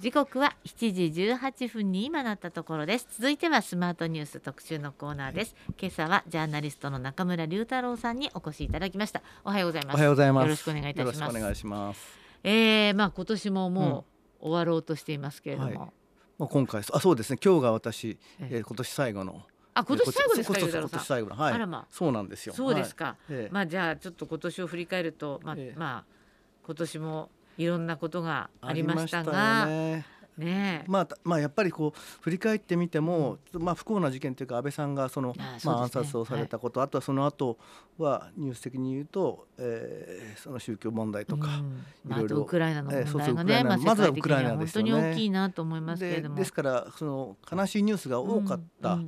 時刻は7時18分に今なったところです。続いてはスマートニュース特集のコーナーです、今朝はジャーナリストの中村龍太郎さんにお越しいただきました。おはようございます。おはようございます。よろしくお願いいたします。よろしくお願いします。えー、まあ今年ももう終わろうとしていますけれども、はい。まあ今回あそうですね。今日が私、ええ。えー、今年最後のあ今年最後ですか今年最後のはい。あらまあ。そうなんですよ。そうですか、はい。ええ。まあじゃあちょっと今年を振り返るとまあ、ええ。まあ今年もいろんなことがありましたありがましたよねまあ、たまあやっぱりこう振り返ってみても、まあ、不幸な事件というか安倍さんがそのまあ、暗殺をされたこと、あとはその後はニュース的に言うと、えーその宗教問題とか、いろいろとウクライナの問ええそうそう題がね、まあ、まずはウクライナですよね。に大きいなと思いますけれでども。ですからその悲しいニュースが多かった、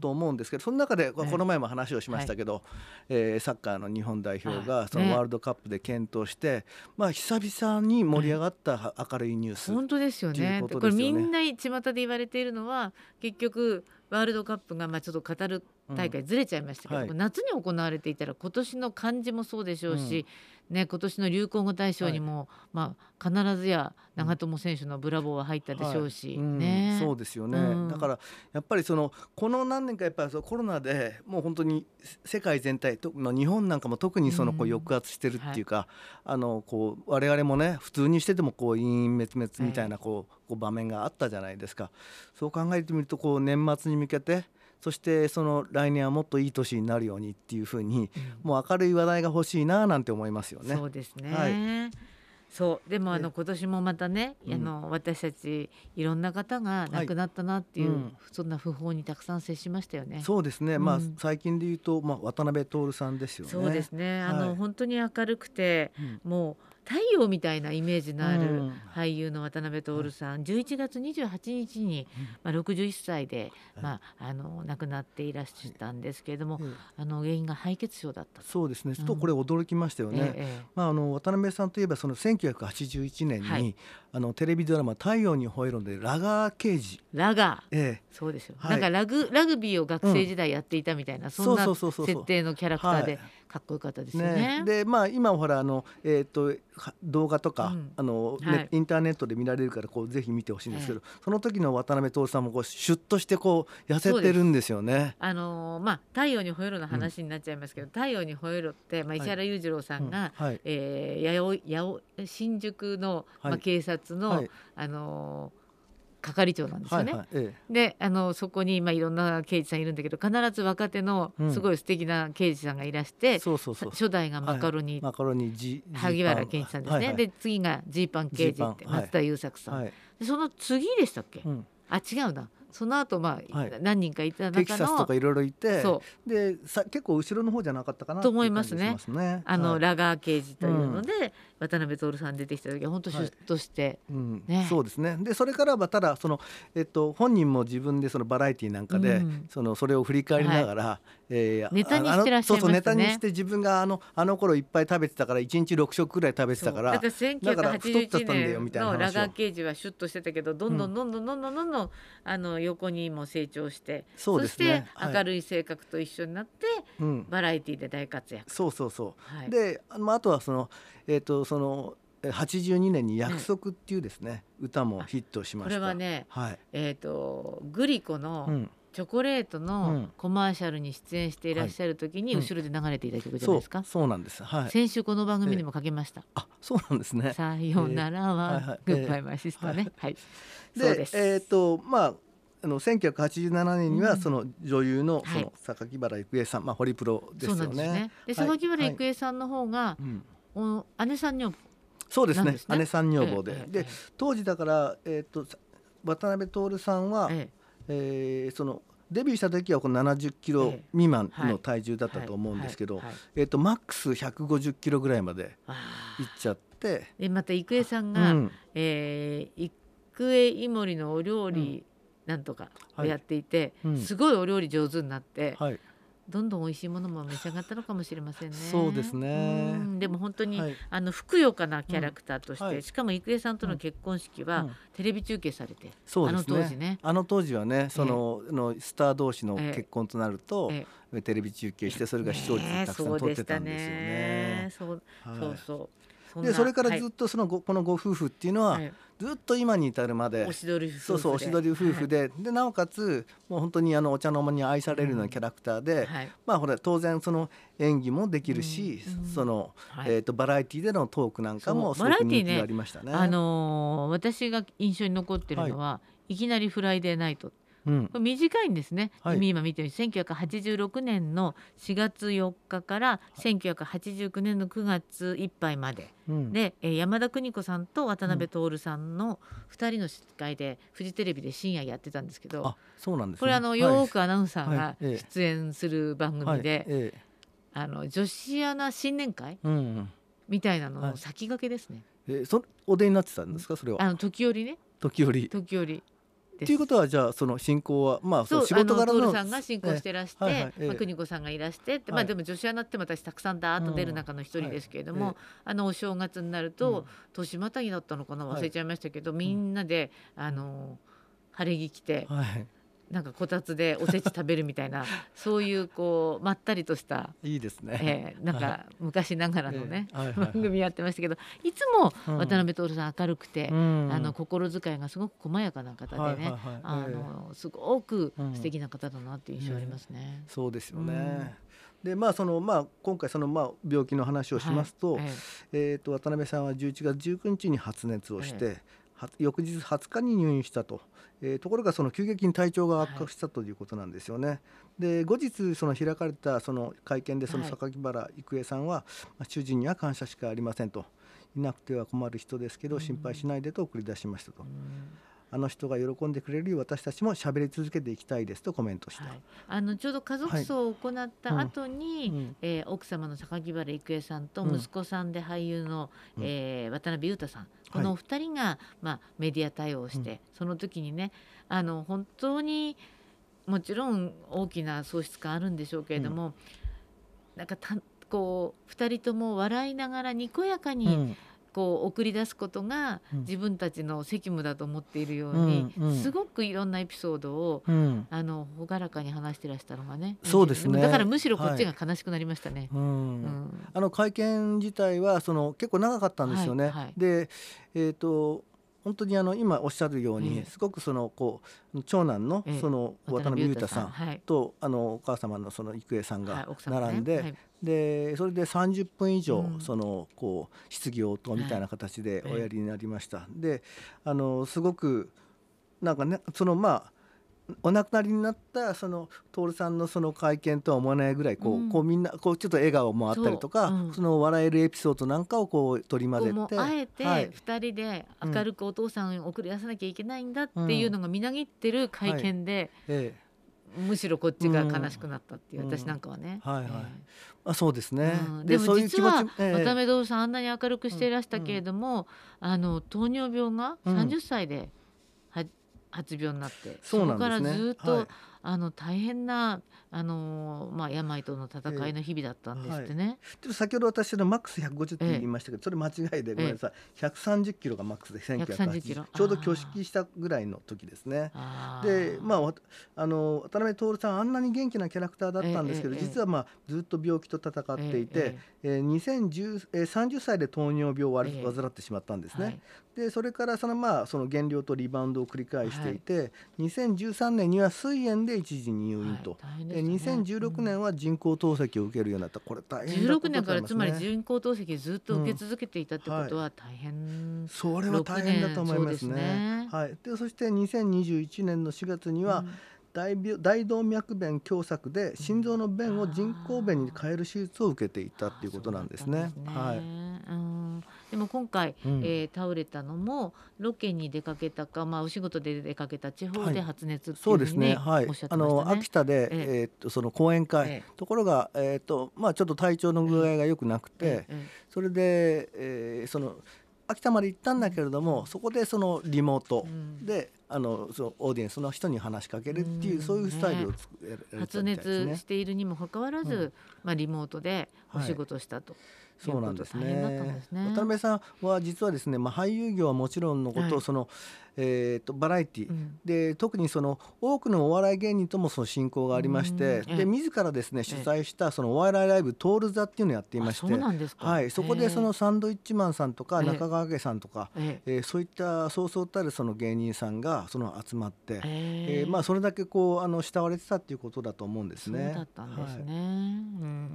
と思うんですけどその中でこの前も話をしましたけど、えーサッカーの日本代表はい。がそのね。ワールドカップで健闘して、まあ、久々に盛り上がった明るいニュース、本当ですよね。これみんな巷で言われているのは結局ワールドカップがまあちょっとカタール大会ずれちゃいましたけど、うんはい夏に行われていたら今年の漢字もそうでしょうし、ね今年の流行語大賞にも、まあ必ずや長友選手のブラボーは入ったでしょうし、はい。うん。ね。そうですよね、うん。だからやっぱりそのこの何年かやっぱりそのコロナでもう本当に世界全体と、まあ、日本なんかも特にそのこううん抑圧してるっていうか、あのこう我々もね普通にしててもこう陰陰滅滅みたいなこう,、こう場面があったじゃないですか。そう考えてみるとこう年末に向けてそしてその来年はもっといい年になるようにっていうふうにもう明るい話題が欲しいななんて思いますよね。そうですね。はい。そう。でもあのね今年もまたね、うん。あの私たちいろんな方が亡くなったなっていう、はいうん。そんな訃報にたくさん接しましたよね。そうですね、まあうん。最近で言うと、まあ、渡辺徹さんですよね。そうですね。あの、はい。本当に明るくてうん。もう太陽みたいなイメージのあうるん。俳優の渡辺徹さん、11月28日に、まあ、61歳で、はい。まあ、あの亡くなっていらっしゃったんですけれども、ええあの原因が敗血症だったと。そうですね。ちょっとこれ驚きましたよね。ええええ。まああの渡辺さんといえばその1981年に、はい。あのテレビドラマ太陽に吠えろでラガー刑事、ラガー。ええ、そうですよ、はい。なんかラグラグビーを学生時代やっていたみたいな、そんな設定のキャラクターで。はいかっこよかったですよね。でまあ今ほらあのえっ、とは動画とか、うん。あの、ねはい。インターネットで見られるからこうぜひ見てほしいんですけど、その時の渡辺徹さんもこうシュッとしてこう痩せてるんですよね。あのーまあ太陽に吠えろの話になっちゃいますけど、太陽に吠えろって、まあ、はい。石原裕次郎さんが、うん。はい。えー八百新宿の、まあ、はい警察の、はい。あのー係長なんですよね。はいはいえであのそこに、まあ、いろんな刑事さんいるんだけど必ず若手のうん。すごい素敵な刑事さんがいらしえて、そうそうそう。初代がマカロニ、マカロニジ萩原健一さんですね、はいはい。で次がジーパン刑事って松田優作さん、はい。でその次でしたっけ、うん、あ違うなその後まあ、はい。何人かいたテキ中のサスとかいろいろいてそでさ結構後ろの方じゃなかったかなと思いますね。すね。あの、はい。ラガー刑事というので、渡辺徹さん出てきた時は本当シュッとして、うん。ね。そうですね。でそれからはただその、えっと、本人も自分でそのバラエティーなんかで、うん。そのそれを振り返りながら、えーネタにしてらっしゃいましたね。そうそうネタにして自分があのあの頃いっぱい食べてたから1日6食ぐらい食べてたからだからだから太っちゃったんだよ1981みたいな話を。年のラガー刑事はシュッとしてたけどどんどんどんどんどんどんどんどんあの横にも成長してそうですね。して明るい性格と一緒になって、うん、バラエティーで大活躍。そうそうそう、はい。であまあ、あとはその,、えー、とそのえー82年に「約束」っていうですね、歌もヒットしまこした。れはね、はい。えー、とグリコの、うん、チョコレートうのん。コマーシャルに出演していらっしゃる時にはい。後ろで流れていた曲じゃないですか？そうなんです。はい。先週この番組にもかけました。あそうなんですね。さよならはグッバイマイシスターね。はい。で。えっ、とまああの1987年にはうん。その女優のはい。その榊原郁恵さん、まあホリプロですよそうなんですね。ね。。ではい。榊原郁はい恵さんの方が、うん。お姉さん女房。そうですね。なんですね。姉さん女房で、で当時だからえっ、と渡辺徹さんは、ええーそのデビューした時はこの70キロええ。未満はいの体重だったと思うんですけど、えっ、とマックス150キロぐらいまであ。いっちゃって、ーでまた郁恵さんうが、ん。えー、郁恵イモリのお料理なんとかをやっていて、はいうん。すごいお料理上手になって、はいどんどん美味しいものも召し上がったのかもしれませんね。そうですね。うん。でも本当に、はい。あのふくよかなキャラクターとして、うん。はいしかも郁恵さんとの結婚式は、うん。テレビ中継されて、そうですね。あの当時ね。あの当時はねその,、のスター同士のええ。結婚となると、えテレビ中継してそれが視聴率たくさん取ってたんですよね。ね。そうはい。そうそうでそれからはい。ずっとそのご、このご夫婦っていうのは、はい。ずっと今に至るまでおしどり夫婦で。そうそうおしどり夫婦で、でなおかつもう本当にあのお茶の間に愛されるようなキャラクターで、はいはい。まあほら当然その演技もできるし、うんその、はい。えー、とバラエティでのトークなんかもすごくバラエティね人気がありましたね。あのー私が印象に残ってるのは、い、きなりフライデーナイトうん。短いんですね、はい。今見てみると1986年の4月4日から1989年の9月いっぱいまで。うん。で、えー山田邦子さんと渡辺徹さんの2人の司会でフジテレビで深夜やってたんですけど、あそうなんですね。これあのはい。よーくアナウンサーはが出演する番はい。組で、え。あの女子アナ新年会えうん。みたいなのはい。の先駆けですね、えーそお出になってたんですか？それは。あの時折ね。時折。時折ということはじゃあその進行はまあそそうう仕事柄のあの徹さんが進行してらして、ええ。はいはい。ええ。まあ、邦子さんがいらしてはい。まあでも女子アナって私たくさんダーッと出る中の一人ですけれども、はい。あのお正月になるうん。と、年またぎだったのかなはい忘れちゃいましたけど、みんなであの晴れ着着てはいなんかこたつでおせち食べるみたいな そういうこうまったりとした、いいですね。えーなんはか昔ながらのね、ええ。はいはい番組やってましたけどいつもうん。渡辺徹さん明るくて、うん。あの心遣いがすごく細やかな方でね、はいはいはい。あええ。のすごくうん素敵な方だなっていう印象ありますね。そうですよね。でまあそのまあ今回そのまあ病気の話をしますと、はいええー、と渡辺さんは11月19日に発熱をして、は翌日20日に入院したと、えーところがその急激に体調が悪化したということなんですよね。で後日その開かれたその会見でそのはい榊原郁恵さんは、まあ主人には感謝しかありませんと。いなくては困る人ですけど心配しないでと送り出しましたと、えうんあの人が喜んでくれるよう私たちも喋り続けていきたいですとコメントした。はい、あのちょうど家族葬を行った後に、うん。えー奥様の榊原郁恵さんとうん息子さんで俳優の、うん。えー渡辺裕太さん。このお二人が、まあ、メディア対応して、その時にねあの本当にもちろん大きな喪失感あるんでしょうけれども、なんかたこう二人とも笑いながらにこやかに、うんこう送り出すことがうん。自分たちの責務だと思っているように、うんうん。すごくいろんなエピソードをうん。あの朗らかに話してらしたのがねそうですね。だからむしろこっちが悲しくなりましたね。うん。うん。あの会見自体はその結構長かったんですよね。はいはい。で、えー、と本当にあの今おっしゃるように、ええすごくそのこう長男のええ。その渡辺裕太さん。はい。とあのお母様のその郁恵さんはいが並んで、はい。でそれで30分以上、うん。そのこう質疑応答みたいな形ではいおやりになりました。であのすごくなんかねそのまあお亡くなりになったその徹さんのその会見とは思わないぐらいこう,、うん。こうみんなこうちょっと笑顔もあったりとかそううん。その笑えるエピソードなんかをこう取り混ぜて。うあえてはい。二人で明るくお父さんを送り出さなきゃいけないんだっていうのがみなぎってる会見で、ええ。むしろこっちが悲しくなったっていう、うん。私なんかはね。はいはい。えあそうですえね、うん。でも実は渡辺徹さんあんなに明るくしていらしたけれども、あの糖尿病がうん。30歳では発病になって、そうなんこからですねずっと、はい。あの大変なあのまあ病との戦いの日々だったんですってね。ちょっと先ほど私のマックス150って言いましたけど、それ間違いでごめんなさい、130キロがマックスで130キロ。1980ちょうど挙式したぐらいの時ですね。あでまあわあの渡辺徹さんあんなに元気なキャラクターだったんですけど、ええええ実はまあずっと病気と戦っていて、ええー2010えー30歳で糖尿病を患ってしまったんですね。はいでそれからそのまあその減量とリバウンドを繰り返していて、2013年には肺炎で一時入院と。はいでね。2016年は人工透析を受けるようになった。これ大変なこ16とで年からつまり人工透析ずっと受け続けていたってことは大変、それは大変だと思いますね。ね。はい。でそして2021年の4月にはうん。大病大動脈弁狭窄で心臓の弁を人工弁に変える手術を受けていたっていうことなんですね。そうだったんはい。うんでも今回、うん。えー倒れたのもロケに出かけたか、まあ、お仕事で出かけた地方ではい。発熱っていそううですふうにね。はい。おっしゃっ。てあましたね。の秋田で、ええ。ーっとその講演会、えところがえーっとまあちょっと体調の具合が良くなくて、ええ。それで、えーその秋田まで行ったんだけれども、そこでそのリモートうん。で、あのそのオーディエンスの人に話しかけるっていう、うん。そういうスタイルをつくやられてた発熱しているにもかかわらず、うん。まあ、リモートでお仕事したと。そうなんですね。ね。渡辺さんは実はですね、まあ、俳優業はもちろんのこと、はい。そのえー、とバラエティ、うん。で特にその多くのお笑い芸人ともその親交がありましてで自らですね主催したそのお笑いライブ「トール座」っていうのをやっていまして。はい、そこでそのへサンドイッチマンさんとかええ。中川家さんとか、ええ。えーそういったそうそうたるその芸人さんがその集まって、ええ。ーまあ、それだけこうあの慕われてたっていうことだと思うんですそうね。だったんですはい。ね。うん。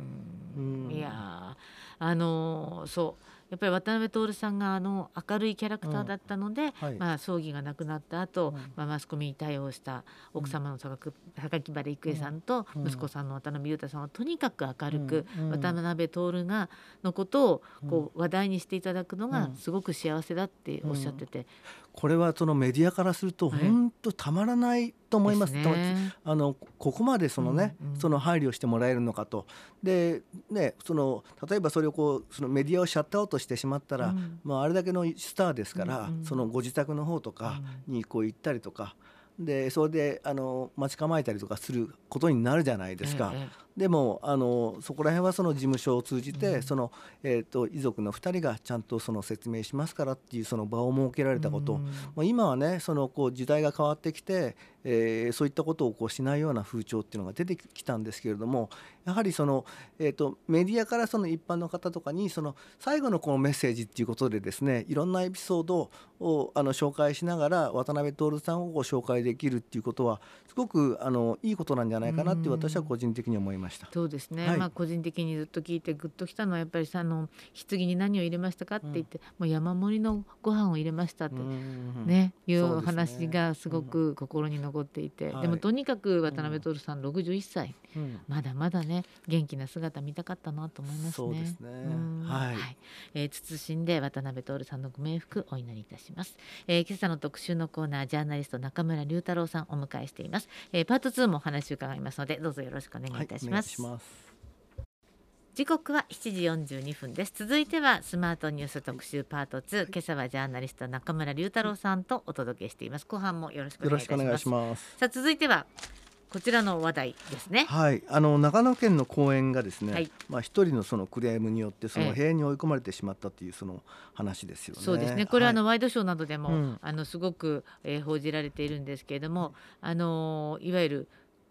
うん。いやーあのーそう。やっぱり渡辺徹さんがあの明るいキャラクターだったので、はい。まあ、葬儀がなくなった後、うん。まあマスコミに対応した奥様の榊榊原郁恵さんとうん。息子さんの渡辺裕太さんはとにかく明るく、うん。うん。渡辺徹がのことをこう話題にしていただくのがうん。すごく幸せだっておっしゃってて、これはそのメディアからするとはい。本当たまらないと思います。ね。あのここまでそのね、うんうん。その配慮してもらえるのかと。でねその例えばそれをこうそのメディアをシャットアウトしてしまったら、うん。まあ、あれだけのスターですから、うんうん。そのご自宅の方とかにこう行ったりとか。でそれであの待ち構えたりとかすることになるじゃないですか。ええでもあのそこら辺はその事務所を通じて、うん。そのえー、と遺族の2人がちゃんとその説明しますからっていうその場を設けられたこと、うん。まあ、今はねそのこう時代が変わってきて、えーそういったことをこうしないような風潮っていうのが出てきたんですけれどもやはりその、えー、とメディアからその一般の方とかにその最後のこのメッセージっていうことでですねいろんなエピソードをあの紹介しながら渡辺徹さんをご紹介できるっていうことはすごくあのいいことなんじゃないかなって私は個人的に思いました。そうですね、はい。まあ個人的にずっと聞いてグッときたのはやっぱりさあの棺に何を入れましたかって言って、もう山盛りのご飯を入れましたって、うん。ねいそうですね。う話がすごく心に残っていて、はい。でもとにかく渡辺徹さん61歳、うん。まだまだね元気な姿見たかったなと思いますね。そうですね。うん。はい。えー謹んで渡辺徹さんのご冥福お祈りいたします、えー今朝の特集のコーナージャーナリスト中村隆太郎さんお迎えしています、えーパート2もお話を伺いますのでどうぞよろしくお願いいたしはい、お願います,、します。時刻は7時42分です。続いてはスマートニュース特集パート2、今朝はジャーナリスト中村隆太郎さんとお届けしています。後半もよろしくお願いします。さあ続いてはこちらの話題ですね。はい、あの長野県の公園がですね、はい。まあ一人のそのクレームによってそええの塀に追い込まれてしまったというその話ですよね。そうですね。これはあのはいワイドショーなどでも、うん。あのすごく、えー報じられているんですけれども、あのーいわゆる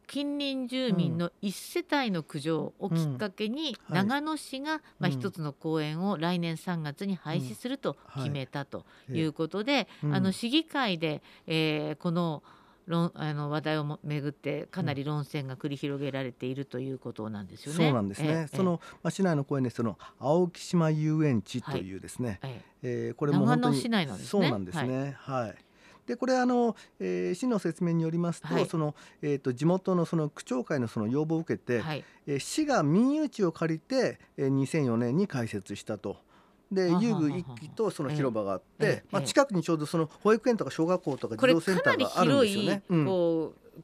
近隣住民の一世帯の苦情をきっかけに、長野市が、まあ、うん。一つの公園を来年3月に廃止するとはい決めたとええいうことで、うんあの市議会で、えーこの論あの話題をもめぐってかなり論戦が繰り広げられているということなんですよね。そうなんですね。ええその、まあ、市内の公園でその青木島遊園地というですね、ええーこれも長野市内なんですね。そうなんですね。はい。でこれあの、えー市の説明によりますと、はい。そのえっ、と地元のその区長会のその要望を受けて、えはい。えー市が民有地を借りて、えー2004年に開設したと。ではははは遊具一基とその広場があって、ええまあ、ええ。近くにちょうどその保育園とか小学校とか児童センターがあるんで広い、すよね。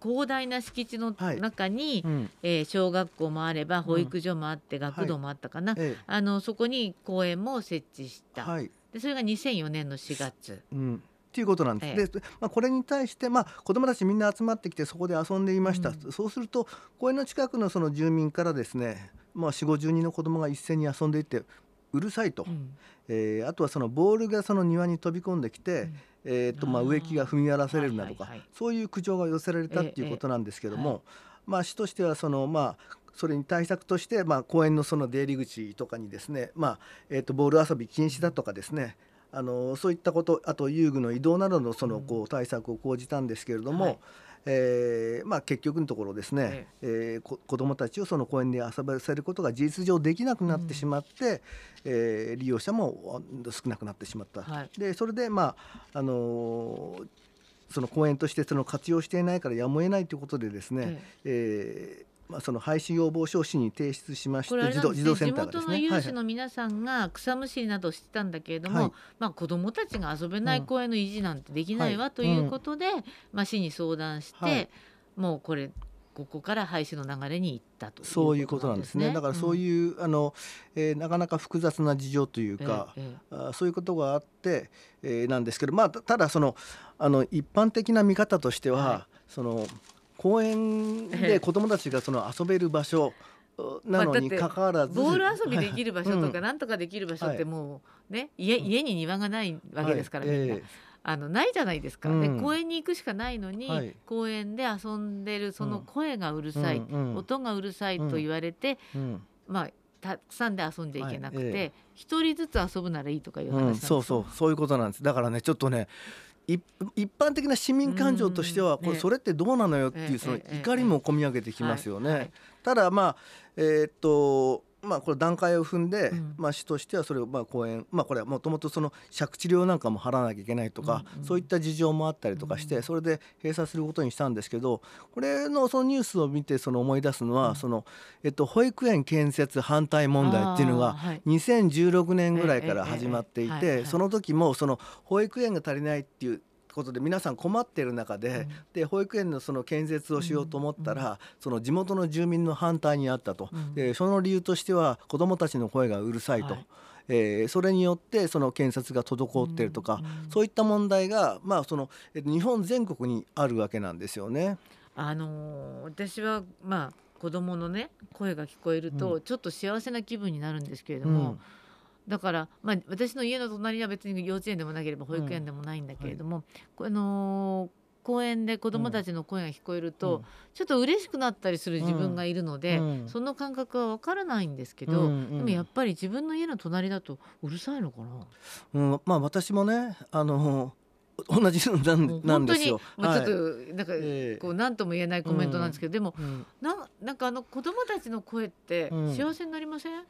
広大な敷地のはい。中に、うん。えー小学校もあれば保育所もあって、学童もあったかな、えあのそこに公園も設置しえた、はい。でそれが2004年の4月。うんっていうことなんです。ええ。で、まあ、これに対して、まあ、子どもたちみんな集まってきてそこで遊んでいました、うん。そうすると公園の近くのその住民からですね、まあ、4 5 0人の子どもが一斉に遊んでいてうるさいと、うん。えーあとはそのボールがその庭に飛び込んできて、うん。えーとまあ、植木が踏み荒らされるなとか、はいはいはい。そういう苦情が寄せられたっていうことなんですけども、まあ、市としてはその、まあ、それに対策として、まあ、公園のその出入り口とかにですね、まあえー、とボール遊び禁止だとかですねあのそういったことあと遊具の移動などのそのうん。こう対策を講じたんですけれども、はい。えーまあ、結局のところですね、えーこ子どもたちをその公園で遊ばせることが事実上できなくなってしまって、えー利用者もあ少なくなってしまった。はい。でそれで、まああのーその公園としてその活用していないからやむを得ないということでですね、えーまあ、その廃止要望書を市に提出しましてこれあれ児童児なんですね地童センターがです元の有ねはいはい。志の皆さんが草むしりなどしてたんだけれども、はい。まあ、子どもたちが遊べない公園の維持なんてできないわはいということで、まあ、市に相談して、はい。もうこれここから廃止の流れに行ったとそういうことなんですね。だからそうういう、あの、えーなかなか複雑な事情というえか、ええ。あそういうことがあって、えーなんですけど、まあたただそのあの一般的な見方としては、はその公園ええ。で子どもたちがその遊べる場所なのにまあだって関わらず、ボール遊びできる場所とうん。かなんとかできる場所っはい。てもうね家うん。家に庭がないわけですからみんな。あのないじゃないですか。でうん。公園に行くしかないのにはい。公園で遊んでるその声がうるえさい音がうるさいと言われてうん。まあたくさんで遊んじゃいけなくて一人ずつ遊ぶならいいとかいう話そうそう。そういうことなんです。だからねちょっとね一一般的な市民感情としてはこれそれってどうなのよっていええうそのええ怒りも込み上げてきますよね。ただまあえーっとまあこれ段階を踏んで、うん。まあ市としてはそれをまあ公園まあこれはもともとその借地料なんかも払わなきゃいけないとか、うんうん。そういった事情もあったりとかして、うんそれで閉鎖することにしたんですけどこれのそのニュースを見てその思い出すのは、うん。そのえっと保育園建設反対問題っていうのがあーはい。2016年ぐらいから始まっていてその時もその保育園が足りないっていうことで皆さん困ってる中で,、うん。で保育園のその建設をしようと思ったら、その地元の住民の反対にあったと、うん。でその理由としては子どもたちの声がうるさいと、はい。えーそれによってその建設が滞っているとか、うんうんそういった問題が、まあそのえっと日本全国にあるわけなんですよね。あのー私はまあ子供のね声が聞こえると、うちょっと幸せな気分になるんですけれども、うんだから、まあ、私の家の隣には別に幼稚園でもなければ保育園でもないんだけれども、こあのー公園で子どもたちの声が聞こえると、うん。ちょっと嬉しくなったりする自分がいるので、うん。その感覚は分からないんですけど、うんうん。でもやっぱり自分の家の隣だとうるさいのかな？うん、まあ私もねあの 同じなん本当に、なんですよ。まあ、ちょっはいとなんか、ええ。こう何とも言えないコメントなんですけど、でもうん。ななんかあの子供たちの声ってうん。幸せになりません、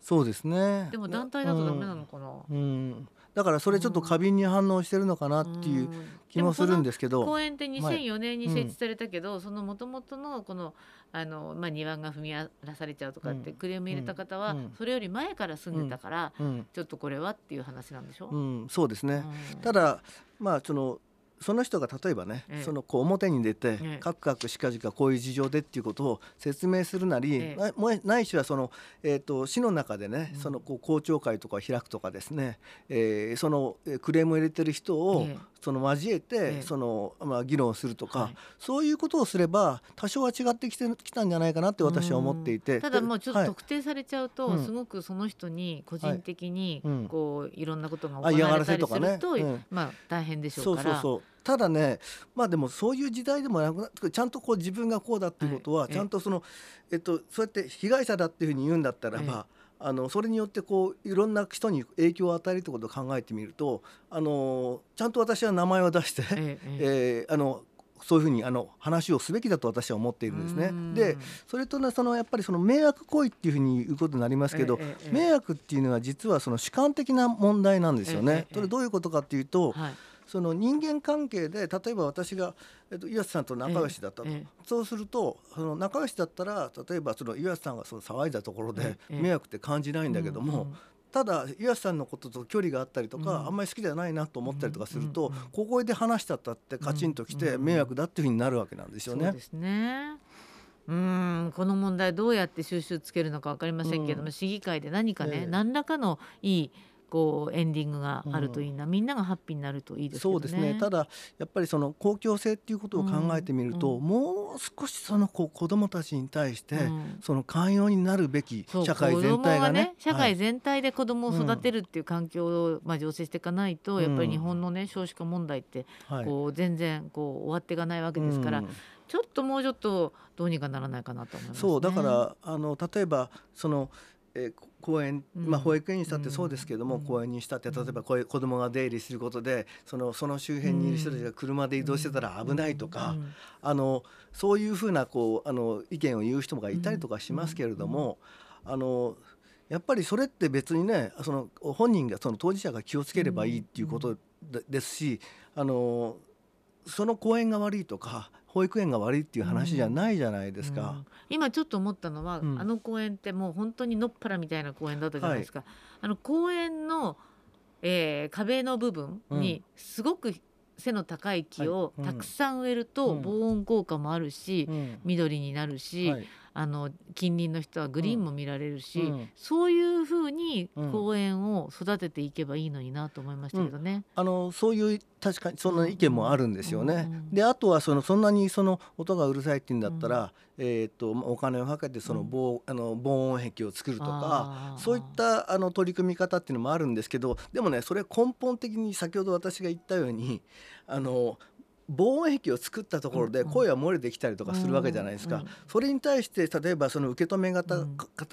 そうですね。でも団体だとダメなのかな、うん、うん。だからそれちょっと過敏に反応してるのかなっていう気もするんですけど。でもこの公園って2004年に設置されたけど、その元々のこのあの、まあ、庭が踏み荒らされちゃうとかってうん。クレーム入れた方は、うん。それより前から住んでたから、うん、ちょっとこれはっていう話なんでしょ、うん、そうですね。うん。ただまあそのその人が例えばね、ええ。そのこう表に出て、ええ。カクカクしかじかこういう事情でっていうことを説明するなり、ええ。ないしはその、えー、と市の中でね、うん。そのこう公聴会とか開くとかですね、えーそのえークレームを入れてる人を、ええ。その交えて、ええ。そのまあ、議論するとか、はい。そういうことをすれば多少は違ってきてきたんじゃないかなって私は思っていて。うん。ただもうちょっとはい。特定されちゃうと、うん。すごくその人に個人的にはい。うん。こういろんなことが行われたりすると、うんまあ大変でしょそううから。そうそうただねまあでもそういう時代でもなくなちゃんとこう自分がこうだっていうことは、はいちゃんとその、えっと、そうやって被害者だっていうふうに言うんだったらば、あのそれによってこういろんな人に影響を与えるってことを考えてみるとあのちゃんと私は名前を出して、ええーあのそういうふうにあの話をすべきだと私は思っているんですね。う。ん。でそれとねそのやっぱりその迷惑行為っていうふうに言うことになりますけど、ええええ迷惑っていうのは実はその主観的な問題なんですよね。それどういうことかっていうと、はいその人間関係で例えば私が、えっと、岩瀬さんと仲良しだったと、えええそうするとその仲良しだったら例えばその岩瀬さんがその騒いだところでええ迷惑って感じないんだけども、うんうんただ岩瀬さんのことと距離があったりとか、うんあんまり好きじゃないなと思ったりとかすると、うんうんうん小声で話したったってカチンときてうん迷惑だっていうふうになるわけなんですよね。そうで。すね。うんこの問題どうやって収集つけるのか分かりませんけれども、うん。市議会で何かね、ええ。何らかのいいこうエンディングがあるといいな、みんながハッピーになるといいですね。そうですね。ただやっぱりその公共性っていうことを考えてみると、うん。もう少しその子どもたちに対して、うん。その寛容になるべき社会全体がね。子供社はい。会全体で子供を育てるっていう環境を、まあ、醸成していかないと、うん。やっぱり日本のね少子化問題ってはい。こう全然こう終わっていかないわけですから、うん。ちょっともうちょっとどうにかならないかなと思います、ね。そうだからあの例えばその、えーこ公園、うん。まあ、保育園にしたってそうですけども、うん。公園にしたってうん。例えばこういう子供が出入りすることでそのその周辺にいる人たちが車で移動してたら危ないとか、うん。あのそういうふうなこうあの意見を言う人がいたりとかしますけれども、あのやっぱりそれって別にねその本人がその当事者が気をつければいいっていうことでですしあのその公園が悪いとか保育園が悪いっていう話じゃないじゃないですか。うん。今ちょっと思ったのは、うん。あの公園ってもう本当にのっぱらみたいな公園だったじゃないですか。あの公園の、えー壁の部分にすごく背の高い木をはい。うん。たくさん植えるとうん。防音効果もあるし、うん。緑になるし、はいあの近隣の人はグリーンも見られるし、うん。そういうふうにうん。公園を育てていけばいいのになと思いましたけどね。あのそういう確かにそんな意見もあるんですよね。うん。うん。であとはそのそんなにその音がうるさいって言うんだったら、えー、とお金をかけてその防,、あの防音壁を作るとかそういったあの取り組み方っていうのもあるんですけどでもねそれ根本的に先ほど私が言ったようにあの防音壁を作ったところで声は漏れてきたりとかするわけじゃないですか、それに対して例えばその受け止め方、うん。受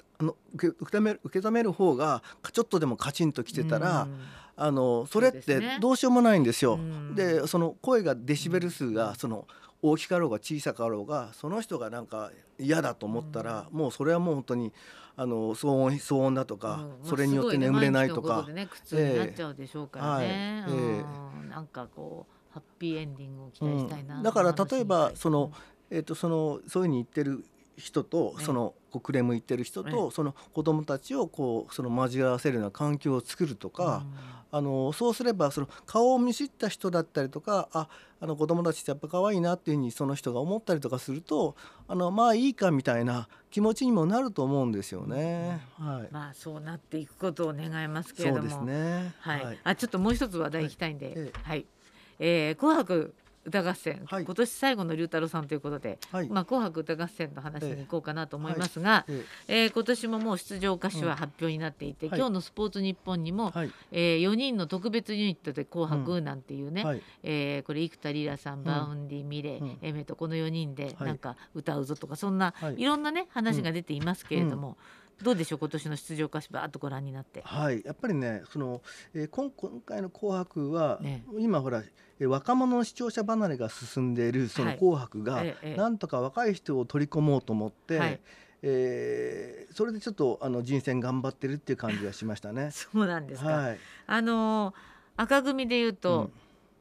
け受け止める受け止める方がちょっとでもカチンときてたら、うんあのそれってどうしようもないんですよ。うん。でその声がデシベル数がその大きかろうが小さかろうがその人がなんか嫌だと思ったら、もうそれはもう本当にあの騒音騒音だとか、うん。それによって眠れないとか。ね苦痛になっちゃうでしょうからね。ええはいえ。うん。なんかこうハッピーエンディングを期待したいな。うんだから例えばそのうんえー、とそのそういうふうに言ってる人とええそのこうクレーム言ってる人とその子どもたちをこうその交わらせるような環境を作るとか、あのそうすればその顔を見知った人だったりとかああの子供たちってやっぱ可愛いなっていうふうにその人が思ったりとかするとあのまあいいかみたいな気持ちにもなると思うんですよね。はい、まあそうなっていくことを願いますけれども。そうですね。はい。あちょっともう一つ話題いきたいんで、はいええはい。えー紅白歌合戦、はい。今年最後の龍太郎さんということで、はい。まあ紅白歌合戦の話に行こうかなと思いますが、ええー今年ももう出場歌手は発表になっていて、うん。はい。今日のスポーツニッポンにも、はい。えー、4人の特別ユニットで「紅白」なんていうね、はい。えーこれ幾田りらさん、 Vaundy、milet、うん。 Aimer とこの4人ではい。なんか歌うぞとかそんな、はい。い、ろんなね話が出ていますけれども、どうでしょう今年の出場歌手ばーっとご覧になって。はい、やっぱりねその、えー、今今回の「紅白は」ね。今ほら、えー若者の視聴者離れが進んでいるそのはい「紅白が」なんとか若い人を取り込もうと思って、はい。えーそれでちょっとあの人選頑張ってるっていう感じがしましたね。そうなんですか、はい、あのー赤組で言うと、うん。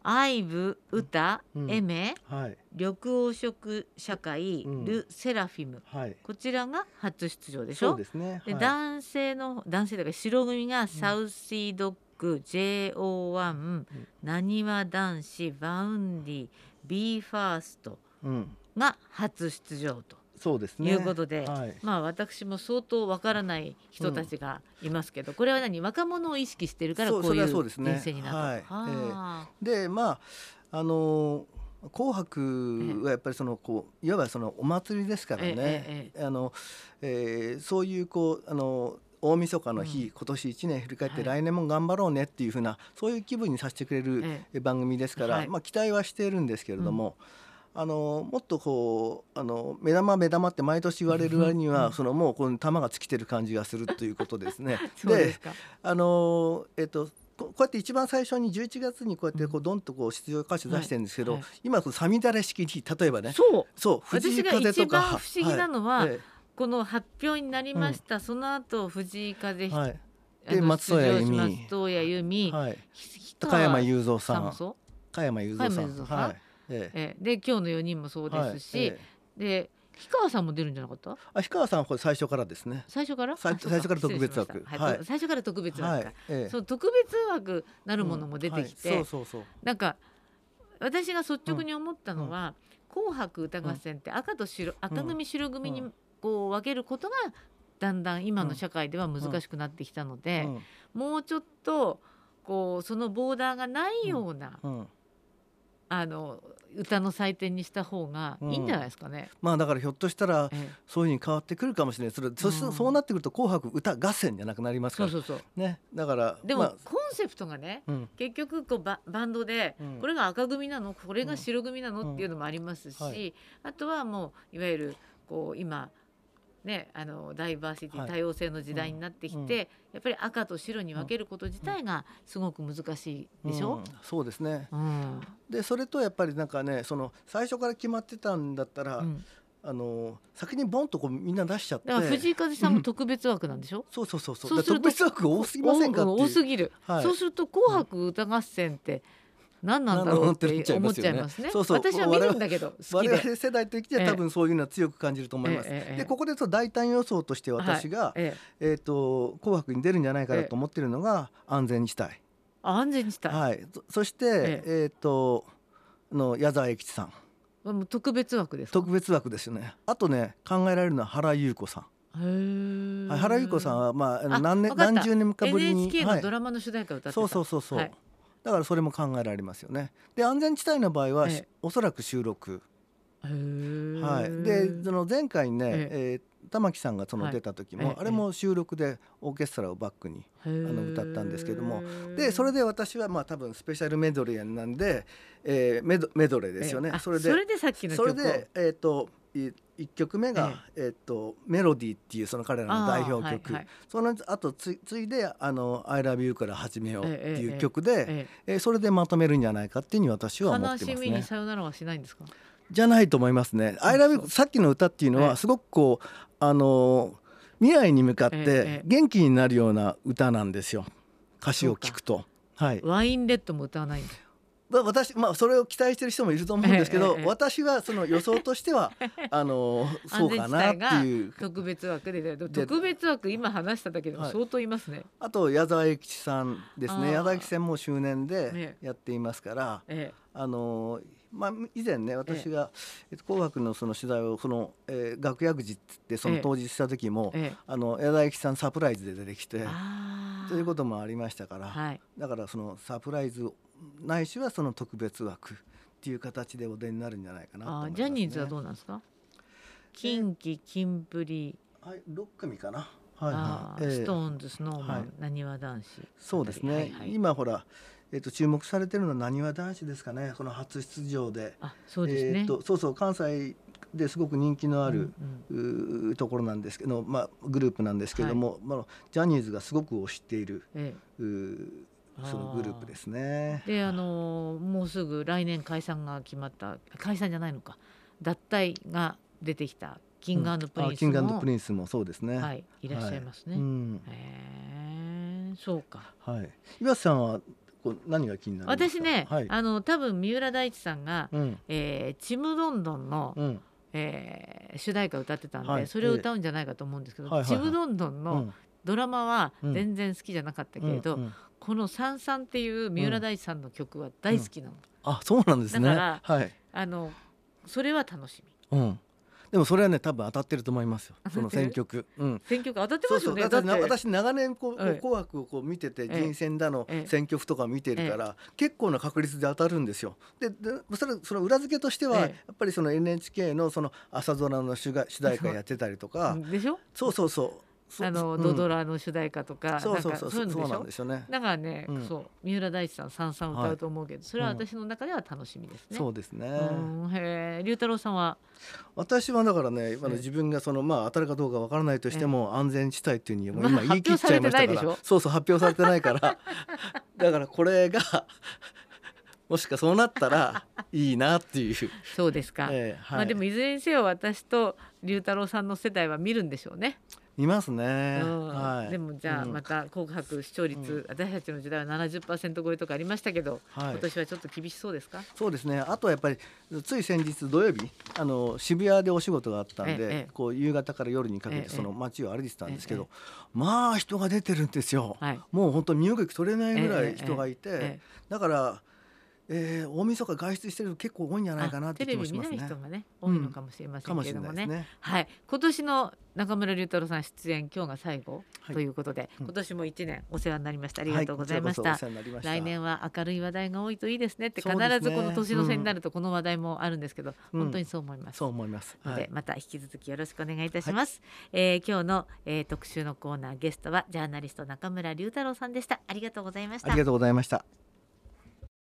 アイブ歌、うん。エメはい、緑黄色社会、うん。ル・セラフィム。はい、こちらが初出場でしょ。そうですね。ではい。男性の男性だから白組がサウシードッグ、JO1 なにわ男子バウンディ b ファーストうん、が初出場とそうですね。いうことで、はい、まあ私も相当わからない人たちがいますけど、これは何？若者を意識してるからこういう人選になったはい。と。はでまああのー紅白はやっぱりそのこういわばそのお祭りですからね、ええ。あのえーそういうこうあの大晦日の日、うん。今年1年振り返ってはい。来年も頑張ろうねっていうふうなそういう気分にさせてくれるええ。番組ですから、はい。まあ、期待はしているんですけれども、あのもっとこうあの目玉目玉って毎年言われる割には、うん。そのもうこの玉が尽きてる感じがするということですね。そうですか。あのーえっとここうやって一番最初に11月にこうやってこうドンとこう出場歌手出してるんですけど、はいはい今こうさみだれ式に例えばねそうそう藤井私が風とか一番不思議なのは、いえこの発表になりました、その後藤井風、えはい。で松任谷由実松任谷由実、はい。ひ高山由雄三。さんさんもそう？加山雄三さん。さん。はい。ええ。えで今日の4人もそうえですし、はい。ええ。で氷川さんも出るんじゃなかった？あ氷川さんはこれ最初からですね。最初から？最初か。ら特別枠。はい最初から特別枠か、はい。ええ。そう特別枠なるものも出てきて、うん。はい。そうそうそう。なんか私が率直に思ったのは「紅白歌合戦」って赤と白赤組白組にうんこう分けることがだんだん今の社会では難しくなってきたので、うんもうちょっとこうそのボーダーがないような、うん。あの歌の祭典にした方がいいんじゃないですかね。まあだからひょっとしたらええ。そういうふうに変わってくるかもしれない。それそしうん。そうなってくると紅白歌合戦じゃなくなりますから。そうそうそう。ね。だからでも、まあ。コンセプトがねうん。結局こうババンドで、うん。これが赤組なの？これが白組なの、うんっていうのもありますし、はい。あとはもういわゆるこう今ねあのダイバーシティ、はい。多様性の時代になってきて、うん。やっぱり赤と白に分けること自体がすごく難しいでしょ？うん、そうですね。うん。でそれとやっぱりなんかねその最初から決まってたんだったら、うん。あの先にボンとこうみんな出しちゃって。だから藤井風さんも特別枠なんでしょ、そうそうそうそう。そう特別枠多すぎませんか多すぎる、はい。そうすると「紅白歌合戦」って何なんだろうって思っちゃいますね。そうそう。私は見るんだけど。我々世代的には多分そういうのは強く感じると思います。でここでその大胆予想として私が、ええ。えっ、と紅白に出るんじゃないかなと思ってるのが安全地帯。あ安全地帯。はい。そそして、ええ。っ、との矢沢永吉さん。もう特別枠ですか？特別枠ですよね。あとね考えられるのは原優子さん。原優子さんはまああ何年何十年かぶりに NHK はい。のドラマの主題歌を歌ってた、そうそうそうそう、はいだからそれも考えられますよね。で安全地帯の場合はおそらく収録。はい、でその前回ね、えー、玉木さんがその出た時も、はい、あれも収録でオーケストラをバックにあの歌ったんですけども。でそれで私はまあ多分スペシャルメドレーなんで、えー、メドメドレーですよね。それでそれでさっきの曲それで、えー、と1曲目が、ええ。っと「メロディー」っていうその彼らの代表曲、はいはい、そのあとついで「あの I love you」から始めようっていう曲で、ええそれでまとめるんじゃないかっていうに私は思ってますね。悲しみにさよならはしないんですか？じゃないと思いますね。I love you さっきの歌っていうのはすごくこう、あの未来に向かって元気になるような歌なんですよ。歌詞を聞くと。はい、ワインレッドも歌わないんです私まあそれを期待してる人もいると思うんですけど、ええええ私はその予想としては あのーそうかなっていう。特別枠で特別枠今話しただけでもはい。相当いますね、あと矢沢永吉さんですね。矢沢永吉さんも周年えでやっていますから、えあのーまあ、以前ね私が、えっと、紅白のその取材をその、えー楽屋口ってその当日した時も、ええ。えあの矢田由紀さんサプライズで出てきてということもありましたから、はい。だからそのサプライズないしはその特別枠っていう形でお出になるんじゃないかなと思います、ね、ジャニーズはどうなんですか？近畿キンプリ。はい6組かな。はいはい、えーストーンズスノーマはい。ンなにわ男子。そうですね、はいはい。今ほらえっと注目されてるのはなにわ男子ですかね。この初出場で。あそうですね、えっとそうそう関西ですごく人気のある、うんうん。うーところなんですけど、まあ、グループなんですけども、まあ、ジャニーズがすごく推しているえ。うーそのグループですね。えであのーもうすぐ来年解散が決まった。解散じゃないのか。脱退が出てきた King & Prince あキングも、プリンスもそうですね。はいいらっしゃいますね、うん。へえそうか。はい。岩瀬さんは何が気になりますか？私ね、はい。あの多分三浦大知さんが、うん。えーちむどんどんの、うん。えー主題歌を歌ってたんで、はい。それを歌うんじゃないかと思うんですけど、はいはいはい。ちむどんどんのうんドラマはうん全然好きじゃなかったけれど、うんうんこの「さんさん」っていう三浦大知さんの曲は大好きなの、あそうなんですね。だからはい。あのそれは楽しみうん。でもそれはね多分当たってると思いますよ。その選曲。うん。選曲当たってますよね私長年こう、ええ紅白をこう見ててええ人選だの、ええ選曲とか見てるから、結構な確率で当たるんですよ。ででそれその裏付けとしては、ええやっぱりその NHK のその朝ドラの主が主題歌やってたりとか、でしょ？そうそうそう。そあの、うん。ドドラの主題歌とかそうそうそうなんかそうそうなんですよね。だからね、うん。そう三浦大知さんさんさん歌うと思うけど、それは私の中では楽しみですね。そうですね。うんへえ龍太郎さんは？私はだからね、今のええ。自分がそのまあ当たるかどうかわからないとしても安全地帯っていうにまだ今言い切っちゃいましたから、そうそう発表されてないから、だからこれがもしかそうなったらいいなっていう。そうですか。ええはいまあでもいずれにせよ私と龍太郎さんの世代は見るんでしょうね。いますね。うんはい。でもじゃあうんまた紅白視聴率、私たちの時代は70%超えとかありましたけど、はい今年はちょっと厳しそうですか？そうですね。あとはやっぱりつい先日土曜日あの渋谷でお仕事があったんで、ええこう夕方から夜にかけええてその街を歩いてたんですけど、えまあ人が出てるんですよ。はい。もう本当身動き取れないぐらええい人がいて、えだから、えー、大晦日外出してる人結構多いんじゃえないかなってあテレビ見ない。人がね多いのかもしれませんけれどもね。ないですね。はい、今年の中村龍太郎さん出演今日が最後はいということで、うん今年も一年お世話になりましたありはがとうございました、こちらこそお世話になりました来年は明るい話題が多いといいですねって必ずこの年の瀬になるとこの話題もあるんですけど、うん本当にそう思います。そう思います。はい。また引き続きよろしくお願いいたします、えー今日の、えー特集のコーナーゲストはジャーナリスト中村龍太郎さんでしたありがとうございましたありがとうございました。